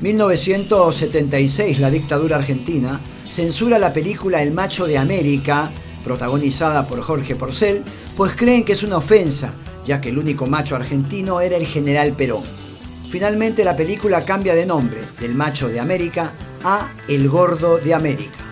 1976, la dictadura argentina censura la película El Macho de América, protagonizada por Jorge Porcel, pues creen que es una ofensa, ya que el único macho argentino era el general Perón. Finalmente la película cambia de nombre, del Macho de América a El Gordo de América.